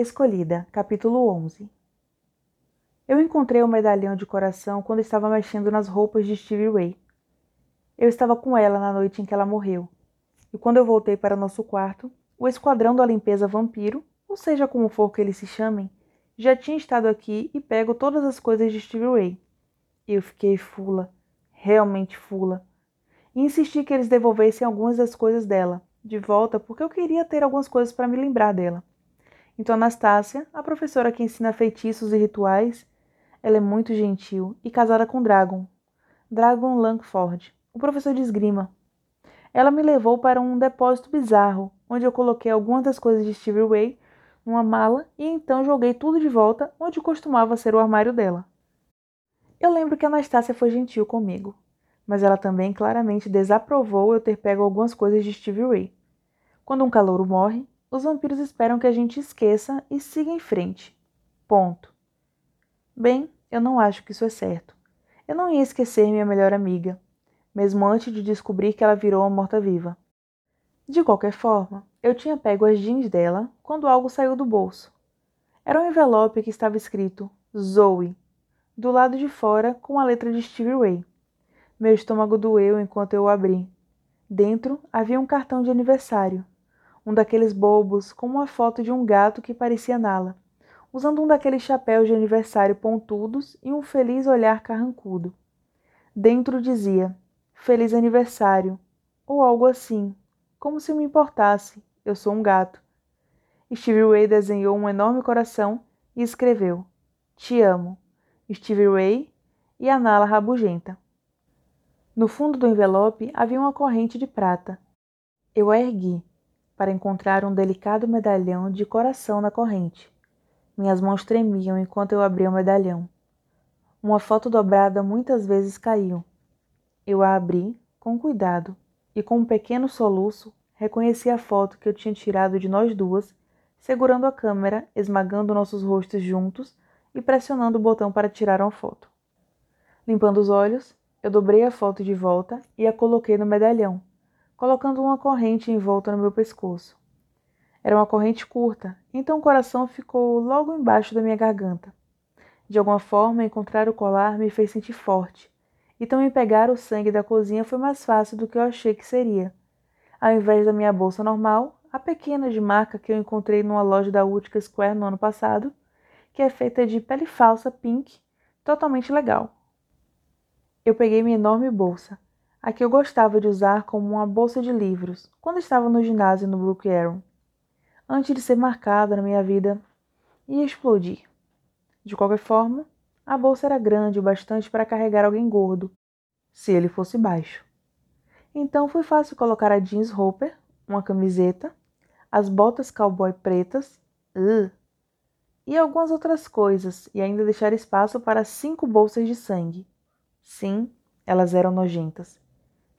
Escolhida, capítulo 11 Eu encontrei o medalhão de coração quando estava mexendo nas roupas de Stevie Ray. Eu estava com ela na noite em que ela morreu, e quando eu voltei para nosso quarto, o esquadrão da limpeza vampiro, ou seja como for que eles se chamem, já tinha estado aqui e pego todas as coisas de Stevie Ray. Eu fiquei fula, realmente fula, e insisti que eles devolvessem algumas das coisas dela de volta porque eu queria ter algumas coisas para me lembrar dela. Então, Anastácia, a professora que ensina feitiços e rituais, ela é muito gentil e casada com Dragon, Dragon Langford, o professor de esgrima. Ela me levou para um depósito bizarro, onde eu coloquei algumas das coisas de Stevie Ray numa mala e então joguei tudo de volta onde costumava ser o armário dela. Eu lembro que Anastácia foi gentil comigo, mas ela também claramente desaprovou eu ter pego algumas coisas de Stevie Ray. Quando um calouro morre, os vampiros esperam que a gente esqueça e siga em frente. Ponto. Bem, eu não acho que isso é certo. Eu não ia esquecer minha melhor amiga, mesmo antes de descobrir que ela virou uma morta-viva. De qualquer forma, eu tinha pego as jeans dela quando algo saiu do bolso. Era um envelope que estava escrito Zoe, do lado de fora com a letra de Stevie Ray. Meu estômago doeu enquanto eu o abri. Dentro havia um cartão de aniversário um daqueles bobos com uma foto de um gato que parecia Nala, usando um daqueles chapéus de aniversário pontudos e um feliz olhar carrancudo. Dentro dizia: Feliz aniversário, ou algo assim, como se me importasse, eu sou um gato. Stevie Ray desenhou um enorme coração e escreveu: Te amo, Stevie Ray e a Nala rabugenta. No fundo do envelope havia uma corrente de prata. Eu a ergui para encontrar um delicado medalhão de coração na corrente. Minhas mãos tremiam enquanto eu abria o medalhão. Uma foto dobrada muitas vezes caiu. Eu a abri com cuidado e, com um pequeno soluço, reconheci a foto que eu tinha tirado de nós duas, segurando a câmera, esmagando nossos rostos juntos e pressionando o botão para tirar uma foto. Limpando os olhos, eu dobrei a foto de volta e a coloquei no medalhão colocando uma corrente em volta no meu pescoço. Era uma corrente curta, então o coração ficou logo embaixo da minha garganta. De alguma forma, encontrar o colar me fez sentir forte, então me pegar o sangue da cozinha foi mais fácil do que eu achei que seria. Ao invés da minha bolsa normal, a pequena de marca que eu encontrei numa loja da Utica Square no ano passado, que é feita de pele falsa pink, totalmente legal. Eu peguei minha enorme bolsa, a que eu gostava de usar como uma bolsa de livros quando estava no ginásio no Brook Arrow, antes de ser marcada na minha vida e explodir. De qualquer forma, a bolsa era grande o bastante para carregar alguém gordo, se ele fosse baixo. Então foi fácil colocar a jeans Hopper, uma camiseta, as botas cowboy pretas, uh, e algumas outras coisas, e ainda deixar espaço para cinco bolsas de sangue. Sim, elas eram nojentas.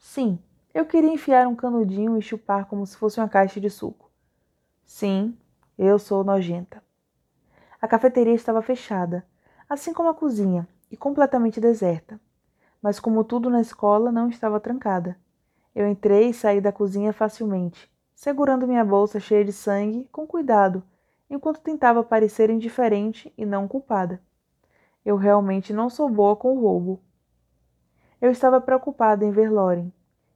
Sim, eu queria enfiar um canudinho e chupar como se fosse uma caixa de suco. Sim, eu sou nojenta. A cafeteria estava fechada, assim como a cozinha, e completamente deserta. Mas, como tudo na escola, não estava trancada. Eu entrei e saí da cozinha facilmente, segurando minha bolsa cheia de sangue com cuidado, enquanto tentava parecer indiferente e não culpada. Eu realmente não sou boa com o roubo. Eu estava preocupada em ver Loren,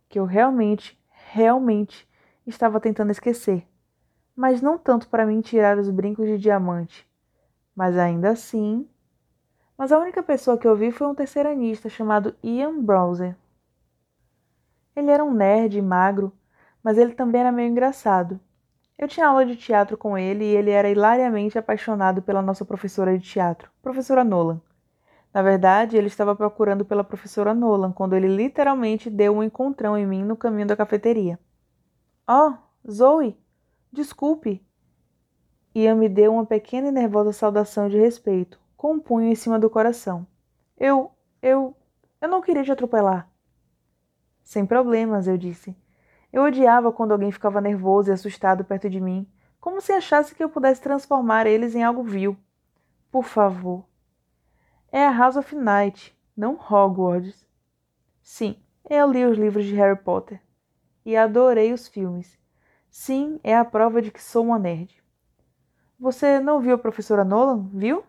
que eu realmente, realmente estava tentando esquecer, mas não tanto para mim tirar os brincos de diamante. Mas ainda assim. Mas a única pessoa que eu vi foi um terceiranista chamado Ian Browser. Ele era um nerd magro, mas ele também era meio engraçado. Eu tinha aula de teatro com ele e ele era hilariamente apaixonado pela nossa professora de teatro, professora Nolan. Na verdade, ele estava procurando pela professora Nolan quando ele literalmente deu um encontrão em mim no caminho da cafeteria. Oh, Zoe! Desculpe! Ian me deu uma pequena e nervosa saudação de respeito, com um punho em cima do coração. Eu. eu. eu não queria te atropelar. Sem problemas, eu disse. Eu odiava quando alguém ficava nervoso e assustado perto de mim, como se achasse que eu pudesse transformar eles em algo vil. Por favor, é a House of Night, não Hogwarts. Sim, eu li os livros de Harry Potter e adorei os filmes. Sim, é a prova de que sou uma nerd. Você não viu a professora Nolan, viu?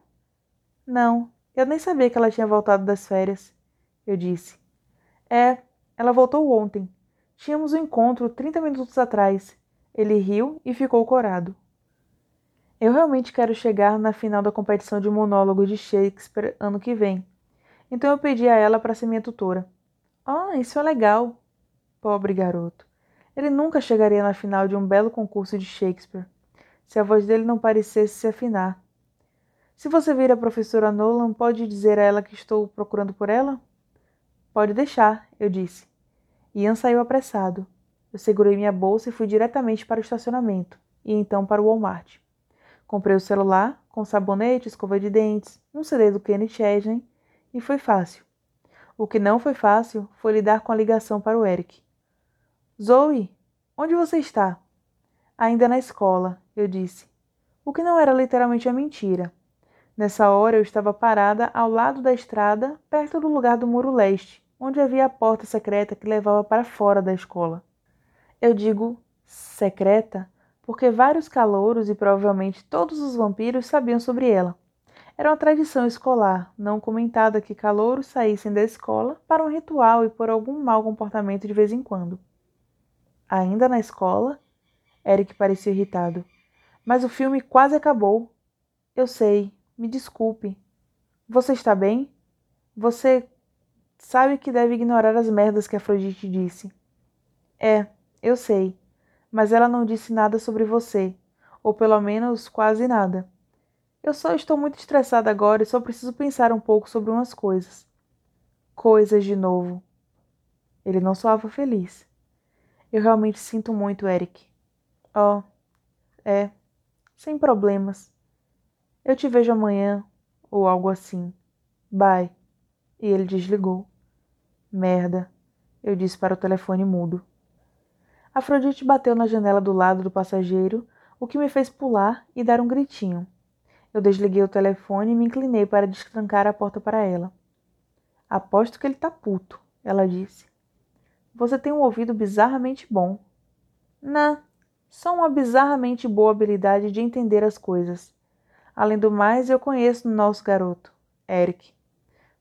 Não, eu nem sabia que ela tinha voltado das férias, eu disse. É, ela voltou ontem. Tínhamos um encontro 30 minutos atrás. Ele riu e ficou corado. Eu realmente quero chegar na final da competição de monólogo de Shakespeare ano que vem. Então eu pedi a ela para ser minha tutora. Ah, oh, isso é legal. Pobre garoto. Ele nunca chegaria na final de um belo concurso de Shakespeare se a voz dele não parecesse se afinar. Se você vir a professora Nolan, pode dizer a ela que estou procurando por ela? Pode deixar, eu disse. Ian saiu apressado. Eu segurei minha bolsa e fui diretamente para o estacionamento, e então para o Walmart. Comprei o celular, com sabonete, escova de dentes, um CD do Kenny Chesney, e foi fácil. O que não foi fácil foi lidar com a ligação para o Eric. Zoe, onde você está? Ainda na escola, eu disse. O que não era literalmente a mentira. Nessa hora eu estava parada ao lado da estrada, perto do lugar do muro leste, onde havia a porta secreta que levava para fora da escola. Eu digo secreta porque vários calouros e provavelmente todos os vampiros sabiam sobre ela. Era uma tradição escolar, não comentada que calouros saíssem da escola para um ritual e por algum mau comportamento de vez em quando. Ainda na escola, Eric parecia irritado. Mas o filme quase acabou. Eu sei, me desculpe. Você está bem? Você sabe que deve ignorar as merdas que Afrodite disse. É, eu sei. Mas ela não disse nada sobre você. Ou pelo menos quase nada. Eu só estou muito estressada agora e só preciso pensar um pouco sobre umas coisas. Coisas de novo. Ele não soava feliz. Eu realmente sinto muito, Eric. Oh, é, sem problemas. Eu te vejo amanhã, ou algo assim. Bye. E ele desligou. Merda, eu disse para o telefone mudo. Afrodite bateu na janela do lado do passageiro, o que me fez pular e dar um gritinho. Eu desliguei o telefone e me inclinei para destrancar a porta para ela. Aposto que ele tá puto, ela disse. Você tem um ouvido bizarramente bom. Não, só uma bizarramente boa habilidade de entender as coisas. Além do mais, eu conheço o nosso garoto, Eric.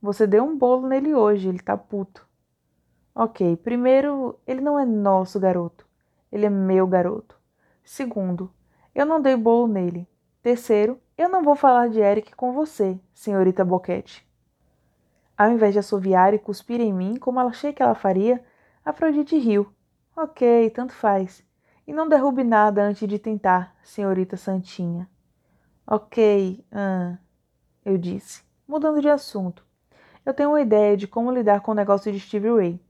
Você deu um bolo nele hoje, ele tá puto. Ok, primeiro, ele não é nosso garoto. Ele é meu garoto. Segundo, eu não dei bolo nele. Terceiro, eu não vou falar de Eric com você, senhorita Boquete. Ao invés de assoviar e cuspir em mim, como ela achei que ela faria, Afrodite riu. Ok, tanto faz. E não derrube nada antes de tentar, senhorita Santinha. Ok, ah, eu disse, mudando de assunto. Eu tenho uma ideia de como lidar com o negócio de Stevie Ray.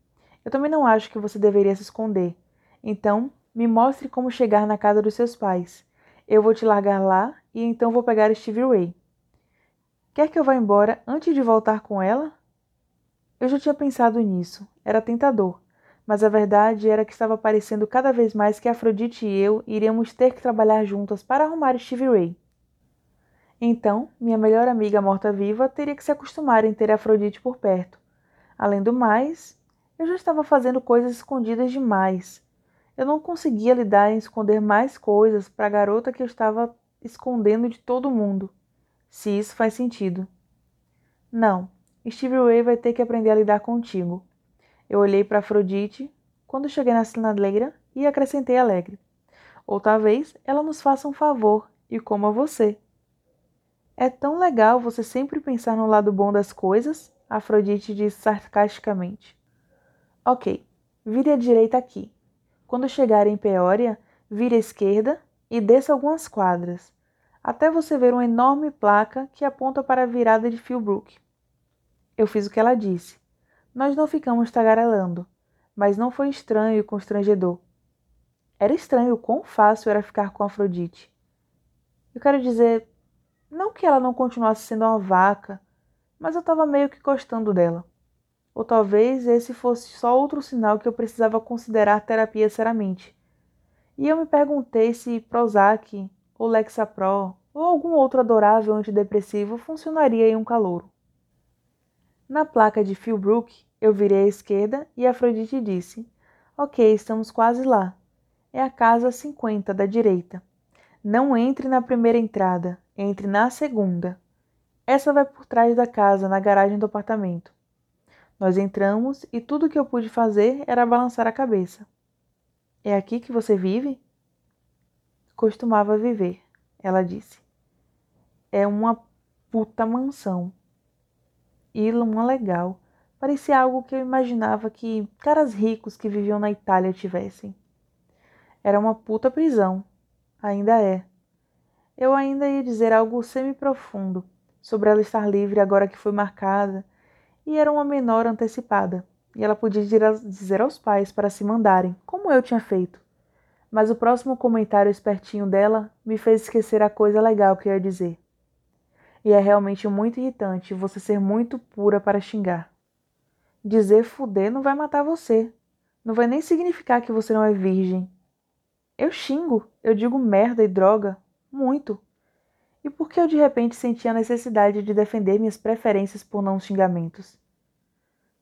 Eu também não acho que você deveria se esconder. Então, me mostre como chegar na casa dos seus pais. Eu vou te largar lá e então vou pegar Stevie Ray. Quer que eu vá embora antes de voltar com ela? Eu já tinha pensado nisso. Era tentador mas a verdade era que estava parecendo cada vez mais que Afrodite e eu iríamos ter que trabalhar juntas para arrumar Stevie Ray. Então, minha melhor amiga morta-viva teria que se acostumar em ter Afrodite por perto. Além do mais, eu já estava fazendo coisas escondidas demais. Eu não conseguia lidar em esconder mais coisas para a garota que eu estava escondendo de todo mundo. Se isso faz sentido. Não, Stevie Ray vai ter que aprender a lidar contigo. Eu olhei para Afrodite quando cheguei na sinaleira e acrescentei alegre. Ou talvez ela nos faça um favor e coma você. É tão legal você sempre pensar no lado bom das coisas, Afrodite disse sarcasticamente. Ok, vire à direita aqui. Quando chegar em Peória, vire à esquerda e desça algumas quadras, até você ver uma enorme placa que aponta para a virada de Philbrook. Eu fiz o que ela disse nós não ficamos tagarelando, mas não foi estranho e constrangedor. Era estranho o quão fácil era ficar com Afrodite. Eu quero dizer, não que ela não continuasse sendo uma vaca, mas eu estava meio que gostando dela. Ou talvez esse fosse só outro sinal que eu precisava considerar terapia seriamente. E eu me perguntei se Prozac, ou Lexapro, ou algum outro adorável antidepressivo funcionaria em um calouro. Na placa de Philbrook, eu virei à esquerda e Afrodite disse: Ok, estamos quase lá. É a casa 50 da direita. Não entre na primeira entrada, entre na segunda. Essa vai por trás da casa, na garagem do apartamento. Nós entramos e tudo o que eu pude fazer era balançar a cabeça. É aqui que você vive? Costumava viver, ela disse. É uma puta mansão. E uma legal. Parecia algo que eu imaginava que caras ricos que viviam na Itália tivessem. Era uma puta prisão. Ainda é. Eu ainda ia dizer algo semi-profundo sobre ela estar livre agora que foi marcada, e era uma menor antecipada, e ela podia dizer aos pais para se mandarem, como eu tinha feito. Mas o próximo comentário espertinho dela me fez esquecer a coisa legal que eu ia dizer. E é realmente muito irritante você ser muito pura para xingar. Dizer fuder não vai matar você. Não vai nem significar que você não é virgem. Eu xingo, eu digo merda e droga, muito. E por que eu de repente senti a necessidade de defender minhas preferências por não xingamentos?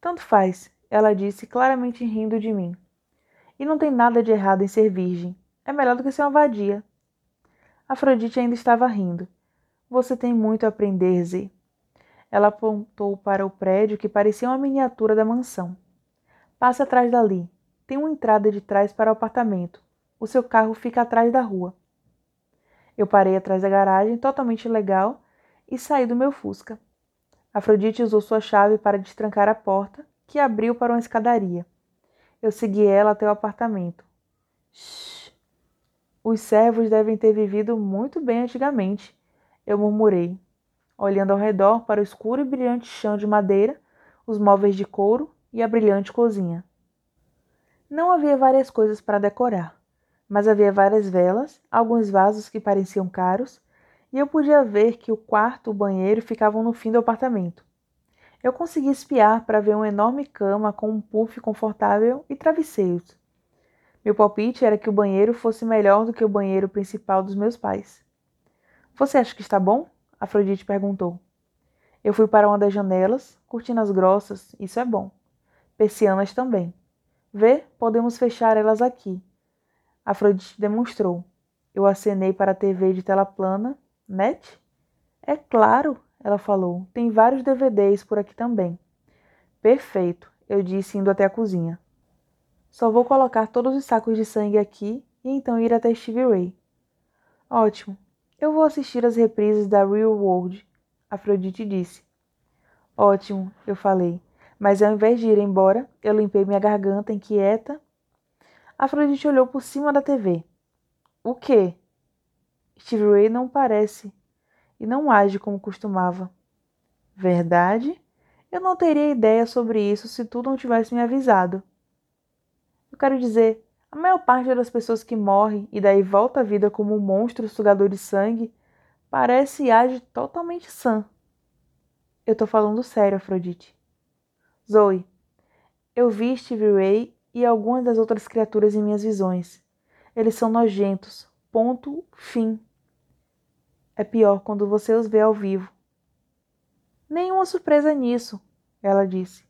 Tanto faz, ela disse, claramente rindo de mim. E não tem nada de errado em ser virgem. É melhor do que ser uma vadia. Afrodite ainda estava rindo. Você tem muito a aprender, Z. Ela apontou para o prédio que parecia uma miniatura da mansão. Passe atrás dali. Tem uma entrada de trás para o apartamento. O seu carro fica atrás da rua. Eu parei atrás da garagem, totalmente legal, e saí do meu Fusca. Afrodite usou sua chave para destrancar a porta, que abriu para uma escadaria. Eu segui ela até o apartamento. Shhh. Os servos devem ter vivido muito bem antigamente, eu murmurei olhando ao redor para o escuro e brilhante chão de madeira, os móveis de couro e a brilhante cozinha. Não havia várias coisas para decorar, mas havia várias velas, alguns vasos que pareciam caros, e eu podia ver que o quarto e o banheiro ficavam no fim do apartamento. Eu consegui espiar para ver uma enorme cama com um puff confortável e travesseiros. Meu palpite era que o banheiro fosse melhor do que o banheiro principal dos meus pais. Você acha que está bom? Afrodite perguntou. Eu fui para uma das janelas, cortinas grossas, isso é bom. Persianas também. Vê, podemos fechar elas aqui. Afrodite demonstrou. Eu acenei para a TV de tela plana. Net? É claro, ela falou. Tem vários DVDs por aqui também. Perfeito, eu disse indo até a cozinha. Só vou colocar todos os sacos de sangue aqui e então ir até Stevie Ray. Ótimo, eu vou assistir as reprises da Real World, Afrodite disse. Ótimo, eu falei, mas ao invés de ir embora, eu limpei minha garganta inquieta. Afrodite olhou por cima da TV. O quê? Steve Ray não parece e não age como costumava. Verdade? Eu não teria ideia sobre isso se tu não tivesse me avisado. Eu quero dizer, a maior parte das pessoas que morrem e daí volta à vida como um monstro sugador de sangue parece e age totalmente sã. Eu tô falando sério, Afrodite. Zoe, eu vi Stevie Ray e algumas das outras criaturas em minhas visões. Eles são nojentos. Ponto. Fim. É pior quando você os vê ao vivo. Nenhuma surpresa nisso, ela disse.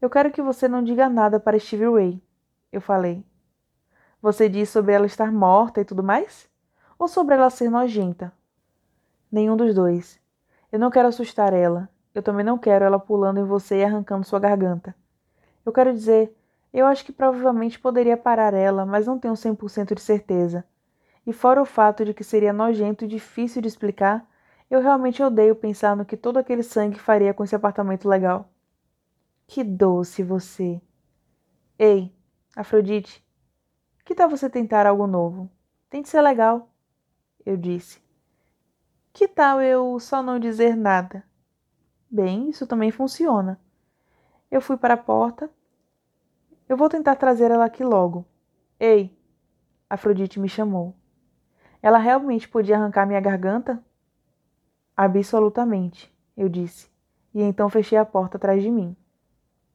Eu quero que você não diga nada para Stevie Ray eu falei. Você diz sobre ela estar morta e tudo mais? Ou sobre ela ser nojenta? Nenhum dos dois. Eu não quero assustar ela. Eu também não quero ela pulando em você e arrancando sua garganta. Eu quero dizer, eu acho que provavelmente poderia parar ela, mas não tenho 100% de certeza. E fora o fato de que seria nojento e difícil de explicar, eu realmente odeio pensar no que todo aquele sangue faria com esse apartamento legal. Que doce você. Ei, Afrodite, que tal você tentar algo novo? Tente ser legal, eu disse. Que tal eu só não dizer nada? Bem, isso também funciona. Eu fui para a porta. Eu vou tentar trazer ela aqui logo. Ei! Afrodite me chamou. Ela realmente podia arrancar minha garganta? Absolutamente, eu disse, e então fechei a porta atrás de mim.